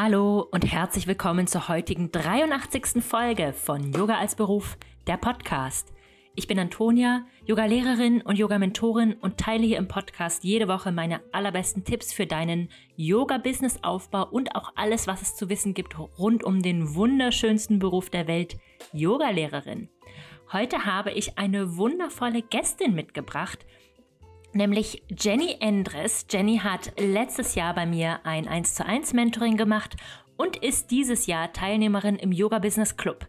Hallo und herzlich willkommen zur heutigen 83. Folge von Yoga als Beruf, der Podcast. Ich bin Antonia, Yoga-Lehrerin und Yoga-Mentorin und teile hier im Podcast jede Woche meine allerbesten Tipps für deinen Yoga-Business-Aufbau und auch alles, was es zu wissen gibt rund um den wunderschönsten Beruf der Welt, Yoga-Lehrerin. Heute habe ich eine wundervolle Gästin mitgebracht – nämlich Jenny Endres. Jenny hat letztes Jahr bei mir ein 1 zu 1 Mentoring gemacht und ist dieses Jahr Teilnehmerin im Yoga Business Club.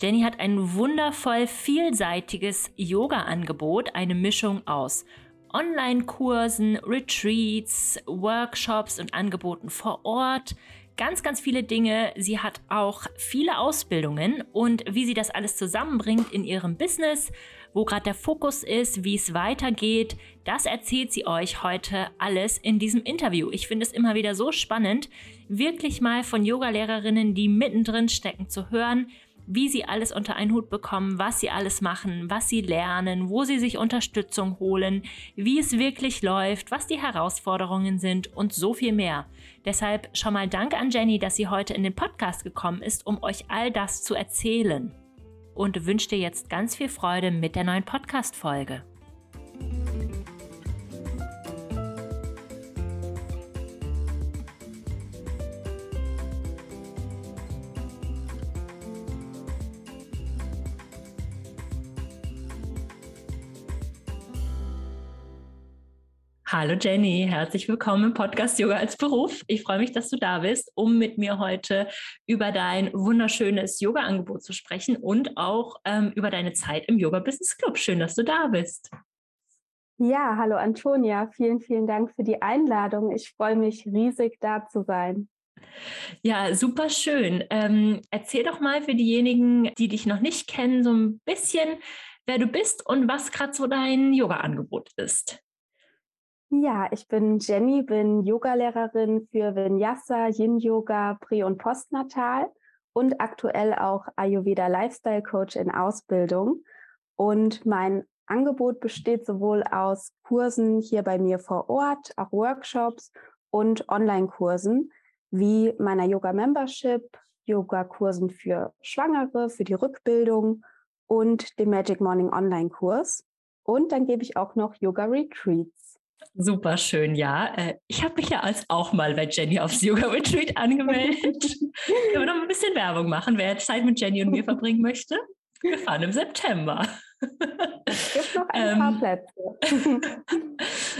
Jenny hat ein wundervoll vielseitiges Yoga-Angebot, eine Mischung aus Online-Kursen, Retreats, Workshops und Angeboten vor Ort, ganz, ganz viele Dinge. Sie hat auch viele Ausbildungen und wie sie das alles zusammenbringt in ihrem Business, wo gerade der Fokus ist, wie es weitergeht, das erzählt sie euch heute alles in diesem Interview. Ich finde es immer wieder so spannend, wirklich mal von Yogalehrerinnen, die mittendrin stecken, zu hören, wie sie alles unter einen Hut bekommen, was sie alles machen, was sie lernen, wo sie sich Unterstützung holen, wie es wirklich läuft, was die Herausforderungen sind und so viel mehr. Deshalb schon mal Dank an Jenny, dass sie heute in den Podcast gekommen ist, um euch all das zu erzählen. Und wünsche dir jetzt ganz viel Freude mit der neuen Podcast-Folge. Hallo Jenny, herzlich willkommen im Podcast Yoga als Beruf. Ich freue mich, dass du da bist, um mit mir heute über dein wunderschönes Yoga-Angebot zu sprechen und auch ähm, über deine Zeit im Yoga Business Club. Schön, dass du da bist. Ja, hallo Antonia, vielen, vielen Dank für die Einladung. Ich freue mich riesig, da zu sein. Ja, super schön. Ähm, erzähl doch mal für diejenigen, die dich noch nicht kennen, so ein bisschen, wer du bist und was gerade so dein Yoga-Angebot ist. Ja, ich bin Jenny, bin Yogalehrerin für Vinyasa, Yin Yoga, Prä- und Postnatal und aktuell auch Ayurveda Lifestyle Coach in Ausbildung. Und mein Angebot besteht sowohl aus Kursen hier bei mir vor Ort, auch Workshops und Online-Kursen wie meiner Yoga Membership, Yoga-Kursen für Schwangere, für die Rückbildung und dem Magic Morning Online-Kurs. Und dann gebe ich auch noch Yoga Retreats. Super schön, ja. Äh, ich habe mich ja als auch mal bei Jenny aufs Yoga Retreat angemeldet. ich will noch ein bisschen Werbung machen, wer Zeit mit Jenny und mir verbringen möchte. Wir fahren im September. Es gibt noch ein paar ähm, Plätze.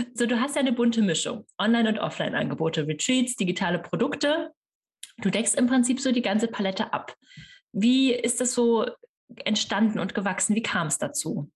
so, du hast ja eine bunte Mischung. Online- und Offline-Angebote, Retreats, digitale Produkte. Du deckst im Prinzip so die ganze Palette ab. Wie ist das so entstanden und gewachsen? Wie kam es dazu?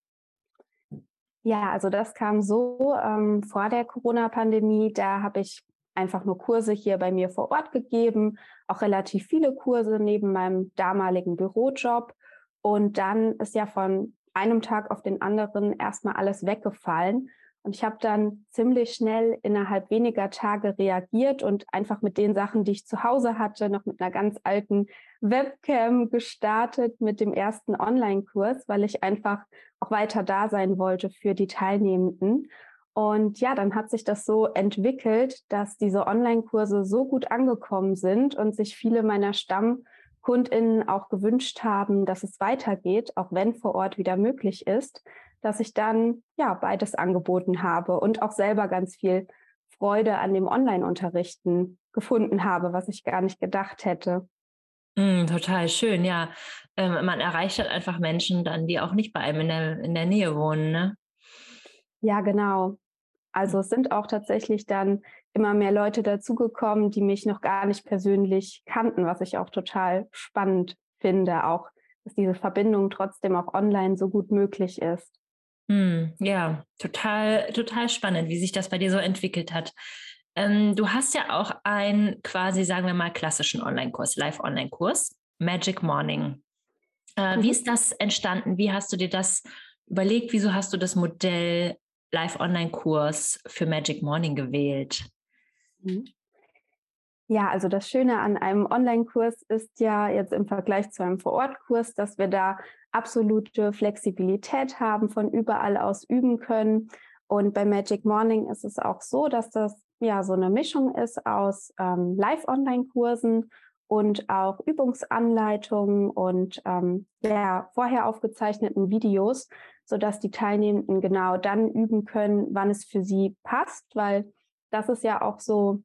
Ja, also das kam so ähm, vor der Corona-Pandemie. Da habe ich einfach nur Kurse hier bei mir vor Ort gegeben, auch relativ viele Kurse neben meinem damaligen Bürojob. Und dann ist ja von einem Tag auf den anderen erstmal alles weggefallen. Und ich habe dann ziemlich schnell innerhalb weniger Tage reagiert und einfach mit den Sachen, die ich zu Hause hatte, noch mit einer ganz alten Webcam gestartet mit dem ersten Online-Kurs, weil ich einfach auch weiter da sein wollte für die Teilnehmenden. Und ja, dann hat sich das so entwickelt, dass diese Online-Kurse so gut angekommen sind und sich viele meiner Stammkundinnen auch gewünscht haben, dass es weitergeht, auch wenn vor Ort wieder möglich ist dass ich dann ja beides angeboten habe und auch selber ganz viel Freude an dem Online-Unterrichten gefunden habe, was ich gar nicht gedacht hätte. Mm, total schön, ja. Ähm, man erreicht halt einfach Menschen dann, die auch nicht bei einem in der, in der Nähe wohnen, ne? Ja, genau. Also es sind auch tatsächlich dann immer mehr Leute dazugekommen, die mich noch gar nicht persönlich kannten, was ich auch total spannend finde, auch dass diese Verbindung trotzdem auch online so gut möglich ist. Hm, ja, total, total spannend, wie sich das bei dir so entwickelt hat. Ähm, du hast ja auch einen quasi, sagen wir mal, klassischen Online-Kurs, Live-Online-Kurs, Magic Morning. Äh, mhm. Wie ist das entstanden? Wie hast du dir das überlegt? Wieso hast du das Modell Live-Online-Kurs für Magic Morning gewählt? Mhm. Ja, also das Schöne an einem Online-Kurs ist ja jetzt im Vergleich zu einem Vor-Ort-Kurs, dass wir da absolute Flexibilität haben, von überall aus üben können. Und bei Magic Morning ist es auch so, dass das ja so eine Mischung ist aus ähm, Live-Online-Kursen und auch Übungsanleitungen und ähm, ja, vorher aufgezeichneten Videos, sodass die Teilnehmenden genau dann üben können, wann es für sie passt, weil das ist ja auch so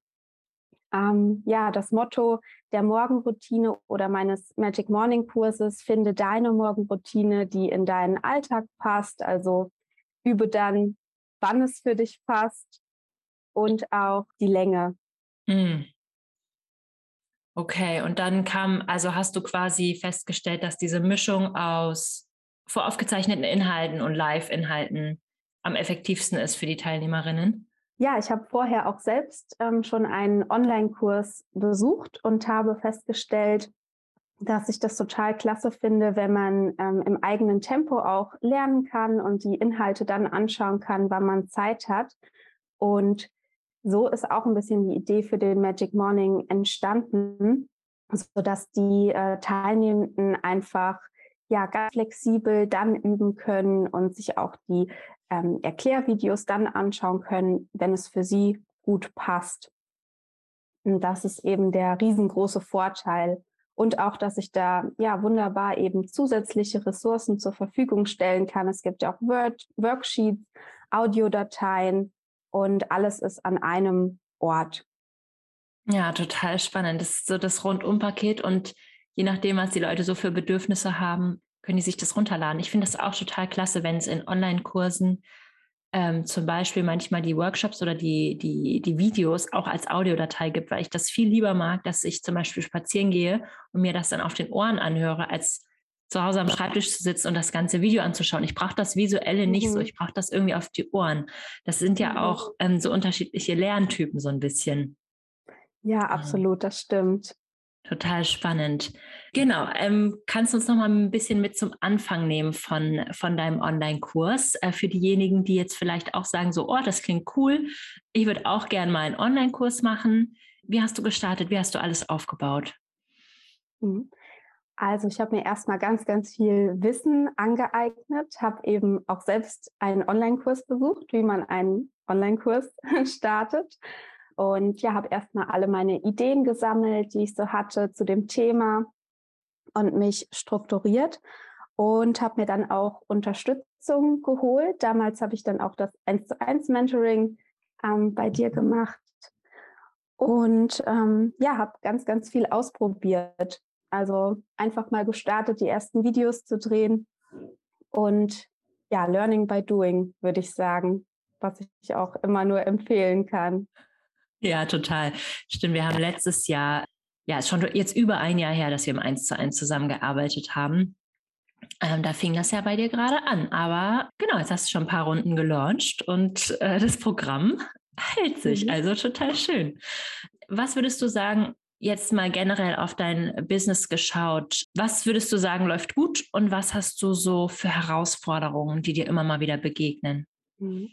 ähm, ja das Motto der Morgenroutine oder meines Magic Morning Kurses. Finde deine Morgenroutine, die in deinen Alltag passt. Also übe dann, wann es für dich passt und auch die Länge. Mm. Okay, und dann kam, also hast du quasi festgestellt, dass diese Mischung aus voraufgezeichneten Inhalten und Live-Inhalten am effektivsten ist für die Teilnehmerinnen? Ja, ich habe vorher auch selbst ähm, schon einen Online-Kurs besucht und habe festgestellt, dass ich das total klasse finde, wenn man ähm, im eigenen Tempo auch lernen kann und die Inhalte dann anschauen kann, wann man Zeit hat. Und so ist auch ein bisschen die Idee für den Magic Morning entstanden, sodass die äh, Teilnehmenden einfach ja ganz flexibel dann üben können und sich auch die ähm, Erklärvideos dann anschauen können, wenn es für sie gut passt. Und das ist eben der riesengroße Vorteil. Und auch, dass ich da ja wunderbar eben zusätzliche Ressourcen zur Verfügung stellen kann. Es gibt ja auch Word, Worksheets, Audiodateien, und alles ist an einem Ort. Ja, total spannend. Das ist so das Rundumpaket und je nachdem, was die Leute so für Bedürfnisse haben, können die sich das runterladen. Ich finde das auch total klasse, wenn es in Online-Kursen ähm, zum Beispiel manchmal die Workshops oder die, die, die Videos auch als Audiodatei gibt, weil ich das viel lieber mag, dass ich zum Beispiel spazieren gehe und mir das dann auf den Ohren anhöre, als zu Hause am Schreibtisch zu sitzen und das ganze Video anzuschauen. Ich brauche das Visuelle nicht mhm. so, ich brauche das irgendwie auf die Ohren. Das sind ja mhm. auch ähm, so unterschiedliche Lerntypen so ein bisschen. Ja, absolut, das stimmt. Total spannend. Genau. Ähm, kannst du uns noch mal ein bisschen mit zum Anfang nehmen von, von deinem Online-Kurs? Äh, für diejenigen, die jetzt vielleicht auch sagen, so, oh, das klingt cool. Ich würde auch gerne mal einen Online-Kurs machen. Wie hast du gestartet? Wie hast du alles aufgebaut? Mhm. Also ich habe mir erstmal ganz, ganz viel Wissen angeeignet, habe eben auch selbst einen Online-Kurs besucht, wie man einen Online-Kurs startet. Und ja, habe erstmal alle meine Ideen gesammelt, die ich so hatte zu dem Thema und mich strukturiert und habe mir dann auch Unterstützung geholt. Damals habe ich dann auch das 1 zu 1 Mentoring ähm, bei dir gemacht und ähm, ja, habe ganz, ganz viel ausprobiert also einfach mal gestartet, die ersten Videos zu drehen und ja, Learning by Doing, würde ich sagen, was ich auch immer nur empfehlen kann. Ja, total. Stimmt, wir haben letztes Jahr, ja, schon jetzt über ein Jahr her, dass wir im 1 zu 1 zusammengearbeitet haben. Ähm, da fing das ja bei dir gerade an. Aber genau, jetzt hast du schon ein paar Runden gelauncht und äh, das Programm hält sich. Mhm. Also total schön. Was würdest du sagen, jetzt mal generell auf dein Business geschaut, was würdest du sagen, läuft gut und was hast du so für Herausforderungen, die dir immer mal wieder begegnen? Mhm.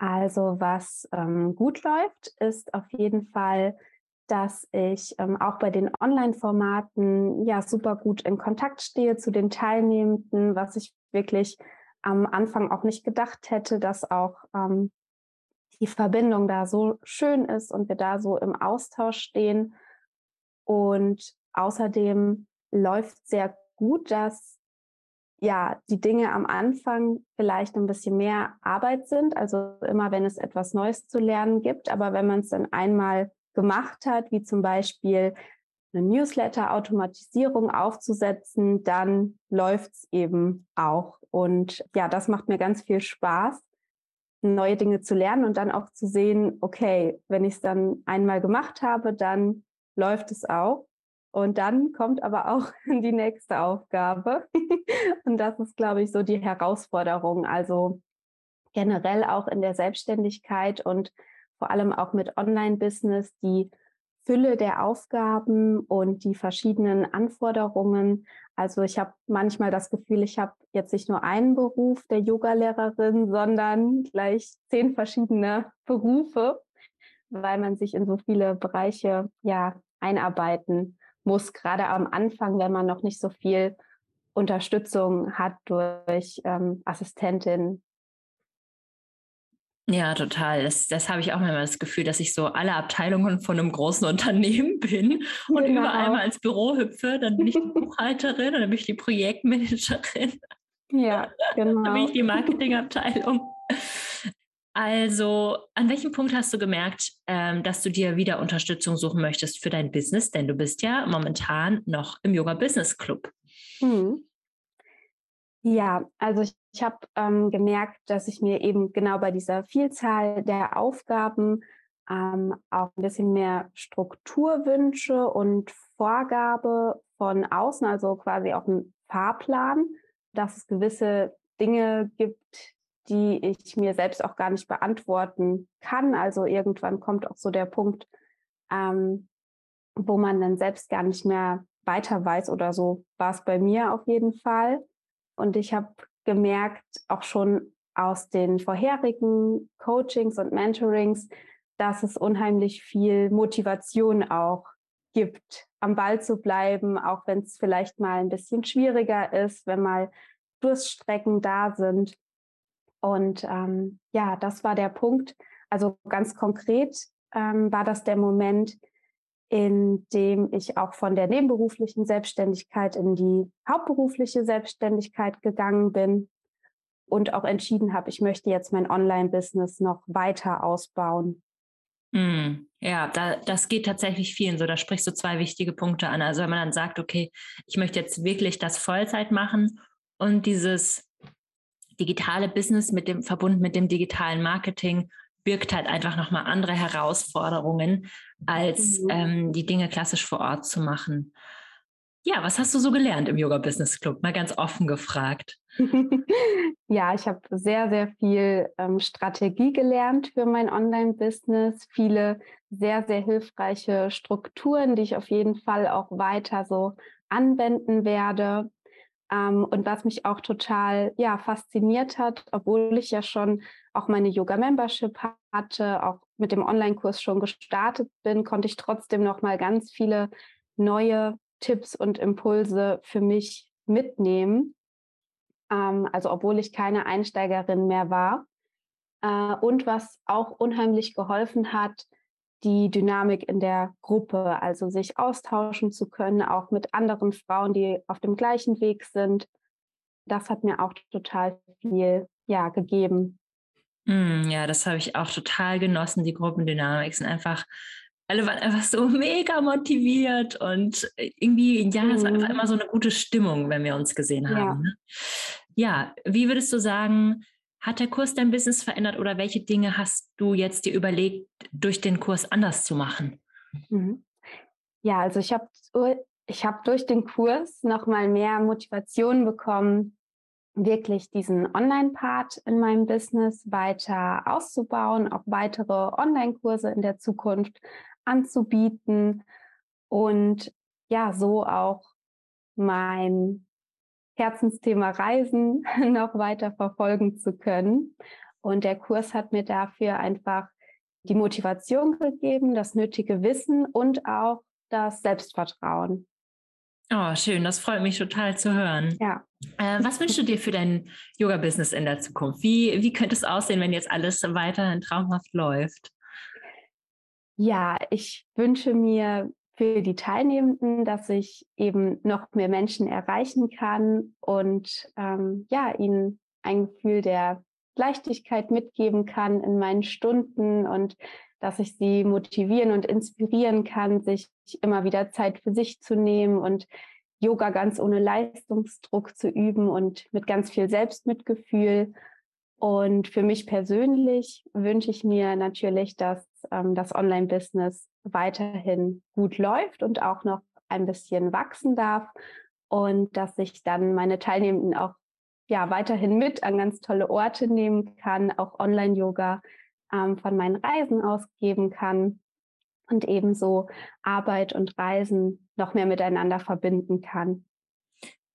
Also was ähm, gut läuft, ist auf jeden Fall, dass ich ähm, auch bei den Online-Formaten ja super gut in Kontakt stehe zu den Teilnehmenden, was ich wirklich am Anfang auch nicht gedacht hätte, dass auch ähm, die Verbindung da so schön ist und wir da so im Austausch stehen. Und außerdem läuft sehr gut, dass ja die Dinge am Anfang vielleicht ein bisschen mehr Arbeit sind. Also immer, wenn es etwas Neues zu lernen gibt. Aber wenn man es dann einmal gemacht hat, wie zum Beispiel eine Newsletter-Automatisierung aufzusetzen, dann läuft es eben auch. Und ja, das macht mir ganz viel Spaß neue Dinge zu lernen und dann auch zu sehen, okay, wenn ich es dann einmal gemacht habe, dann läuft es auch. Und dann kommt aber auch die nächste Aufgabe. und das ist, glaube ich, so die Herausforderung. Also generell auch in der Selbstständigkeit und vor allem auch mit Online-Business, die Fülle der Aufgaben und die verschiedenen Anforderungen. Also ich habe manchmal das Gefühl, ich habe jetzt nicht nur einen Beruf der Yogalehrerin, sondern gleich zehn verschiedene Berufe, weil man sich in so viele Bereiche ja einarbeiten muss, gerade am Anfang, wenn man noch nicht so viel Unterstützung hat durch ähm, Assistentin Ja, total. Das, das habe ich auch manchmal das Gefühl, dass ich so alle Abteilungen von einem großen Unternehmen bin und genau. überall mal ins Büro hüpfe. Dann bin ich die Buchhalterin und dann bin ich die Projektmanagerin. Ja, genau. dann bin ich die Marketingabteilung. Also, an welchem Punkt hast du gemerkt, ähm, dass du dir wieder Unterstützung suchen möchtest für dein Business? Denn du bist ja momentan noch im Yoga Business Club. Mhm. Ja, also ich, ich habe ähm, gemerkt, dass ich mir eben genau bei dieser Vielzahl der Aufgaben ähm, auch ein bisschen mehr Struktur wünsche und Vorgabe von außen, also quasi auch ein Fahrplan, dass es gewisse Dinge gibt, die ich mir selbst auch gar nicht beantworten kann. Also irgendwann kommt auch so der Punkt, ähm, wo man dann selbst gar nicht mehr weiter weiß oder so war es bei mir auf jeden Fall. Und ich habe gemerkt, auch schon aus den vorherigen Coachings und Mentorings, dass es unheimlich viel Motivation auch gibt, am Ball zu bleiben, auch wenn es vielleicht mal ein bisschen schwieriger ist, wenn mal Durststrecken da sind. Und ähm, ja, das war der Punkt. Also ganz konkret ähm, war das der Moment, in dem ich auch von der nebenberuflichen Selbstständigkeit in die hauptberufliche Selbstständigkeit gegangen bin und auch entschieden habe, ich möchte jetzt mein Online-Business noch weiter ausbauen. Mm, ja, da, das geht tatsächlich vielen so. Da sprichst du zwei wichtige Punkte an. Also wenn man dann sagt, okay, ich möchte jetzt wirklich das Vollzeit machen und dieses digitale Business mit dem verbunden mit dem digitalen Marketing birgt halt einfach nochmal andere Herausforderungen, als mhm. ähm, die Dinge klassisch vor Ort zu machen. Ja, was hast du so gelernt im Yoga Business Club? Mal ganz offen gefragt. ja, ich habe sehr, sehr viel ähm, Strategie gelernt für mein Online-Business, viele sehr, sehr hilfreiche Strukturen, die ich auf jeden Fall auch weiter so anwenden werde. Ähm, und was mich auch total ja, fasziniert hat, obwohl ich ja schon auch meine Yoga-Membership hatte, auch mit dem Online-Kurs schon gestartet bin, konnte ich trotzdem noch mal ganz viele neue Tipps und Impulse für mich mitnehmen. Ähm, also obwohl ich keine Einsteigerin mehr war. Äh, und was auch unheimlich geholfen hat, die Dynamik in der Gruppe, also sich austauschen zu können, auch mit anderen Frauen, die auf dem gleichen Weg sind. Das hat mir auch total viel ja, gegeben. Mm, ja, das habe ich auch total genossen. Die Gruppendynamik sind einfach, alle waren einfach so mega motiviert und irgendwie, ja, mhm. es war einfach mhm. immer so eine gute Stimmung, wenn wir uns gesehen haben. Ja, ne? ja wie würdest du sagen, hat der Kurs dein Business verändert oder welche Dinge hast du jetzt dir überlegt, durch den Kurs anders zu machen? Mhm. Ja, also ich habe ich hab durch den Kurs nochmal mehr Motivation bekommen, wirklich diesen Online-Part in meinem Business weiter auszubauen, auch weitere Online-Kurse in der Zukunft anzubieten und ja, so auch mein Herzensthema Reisen noch weiter verfolgen zu können. Und der Kurs hat mir dafür einfach die Motivation gegeben, das nötige Wissen und auch das Selbstvertrauen. Oh, schön, das freut mich total zu hören. Ja. Äh, was wünschst du dir für dein Yoga-Business in der Zukunft? Wie, wie könnte es aussehen, wenn jetzt alles weiterhin traumhaft läuft? Ja, ich wünsche mir für die Teilnehmenden, dass ich eben noch mehr Menschen erreichen kann und ähm, ja, ihnen ein Gefühl der Leichtigkeit mitgeben kann in meinen Stunden und dass ich sie motivieren und inspirieren kann, sich immer wieder Zeit für sich zu nehmen und Yoga ganz ohne Leistungsdruck zu üben und mit ganz viel Selbstmitgefühl. Und für mich persönlich wünsche ich mir natürlich, dass ähm, das Online-Business weiterhin gut läuft und auch noch ein bisschen wachsen darf und dass ich dann meine Teilnehmenden auch ja weiterhin mit an ganz tolle Orte nehmen kann, auch Online-Yoga ähm, von meinen Reisen ausgeben kann und ebenso Arbeit und Reisen noch mehr miteinander verbinden kann.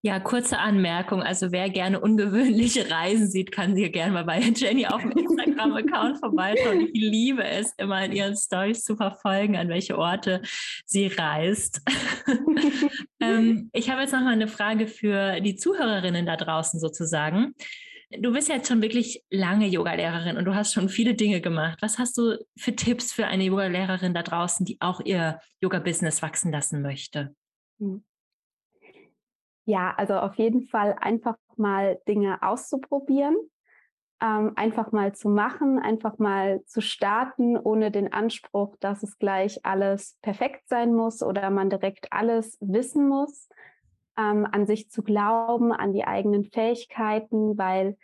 Ja, kurze Anmerkung. Also wer gerne ungewöhnliche Reisen sieht, kann sie gerne mal bei Jenny auf dem Instagram-Account vorbeischauen. Ich liebe es, immer in ihren Stories zu verfolgen, an welche Orte sie reist. ähm, ich habe jetzt noch mal eine Frage für die Zuhörerinnen da draußen sozusagen. Du bist jetzt schon wirklich lange Yogalehrerin und du hast schon viele Dinge gemacht. Was hast du für Tipps für eine Yogalehrerin da draußen, die auch ihr Yoga-Business wachsen lassen möchte? Hm. Ja, also auf jeden Fall einfach mal Dinge auszuprobieren, ähm, einfach mal zu machen, einfach mal zu starten, ohne den Anspruch, dass es gleich alles perfekt sein muss oder man direkt alles wissen muss, ähm, an sich zu glauben, an die eigenen Fähigkeiten, weil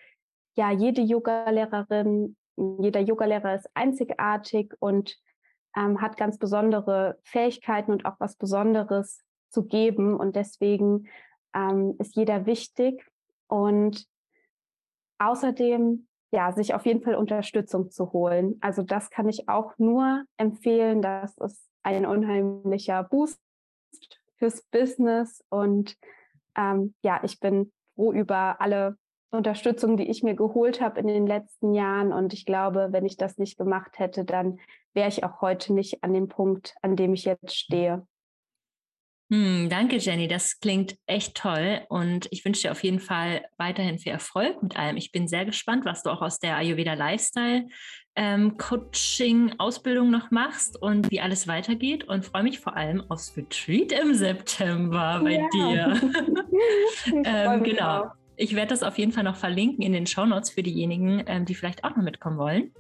ja jede Yogalehrerin, jeder Yogalehrer ist einzigartig und ähm, hat ganz besondere Fähigkeiten und auch was Besonderes zu geben. Und deswegen ähm, ist jeder wichtig. Und außerdem ja, sich auf jeden Fall Unterstützung zu holen. Also das kann ich auch nur empfehlen. Das ist ein unheimlicher Boost fürs Business. Und ähm, ja, ich bin froh über alle Unterstützung, die ich mir geholt habe in den letzten Jahren. Und ich glaube, wenn ich das nicht gemacht hätte, dann wäre ich auch heute nicht an dem Punkt, an dem ich jetzt stehe. Hm, danke, Jenny. Das klingt echt toll. Und ich wünsche dir auf jeden Fall weiterhin viel Erfolg mit allem. Ich bin sehr gespannt, was du auch aus der Ayurveda Lifestyle ähm, Coaching Ausbildung noch machst und wie alles weitergeht. Und freue mich vor allem aufs Retreat im September bei ja. dir. ähm, genau. Auch. Ich werde das auf jeden Fall noch verlinken in den Show Notes für diejenigen, ähm, die vielleicht auch noch mitkommen wollen.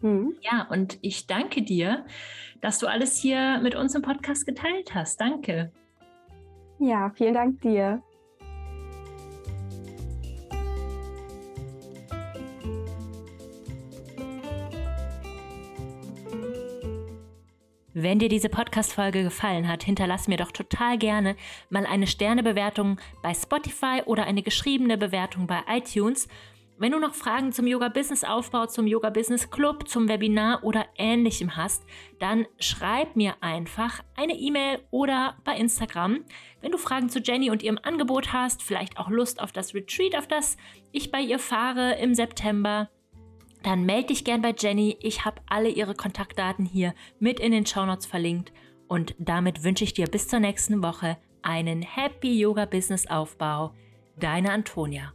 Mhm. Ja, und ich danke dir, dass du alles hier mit uns im Podcast geteilt hast. Danke. Ja, vielen Dank dir. Wenn dir diese Podcast-Folge gefallen hat, hinterlass mir doch total gerne mal eine Sternebewertung bei Spotify oder eine geschriebene Bewertung bei iTunes wenn du noch Fragen zum Yoga-Business-Aufbau, zum Yoga-Business-Club, zum Webinar oder ähnlichem hast, dann schreib mir einfach eine E-Mail oder bei Instagram. Wenn du Fragen zu Jenny und ihrem Angebot hast, vielleicht auch Lust auf das Retreat, auf das ich bei ihr fahre im September, dann melde dich gern bei Jenny. Ich habe alle ihre Kontaktdaten hier mit in den Shownotes verlinkt. Und damit wünsche ich dir bis zur nächsten Woche einen Happy Yoga Business Aufbau. Deine Antonia.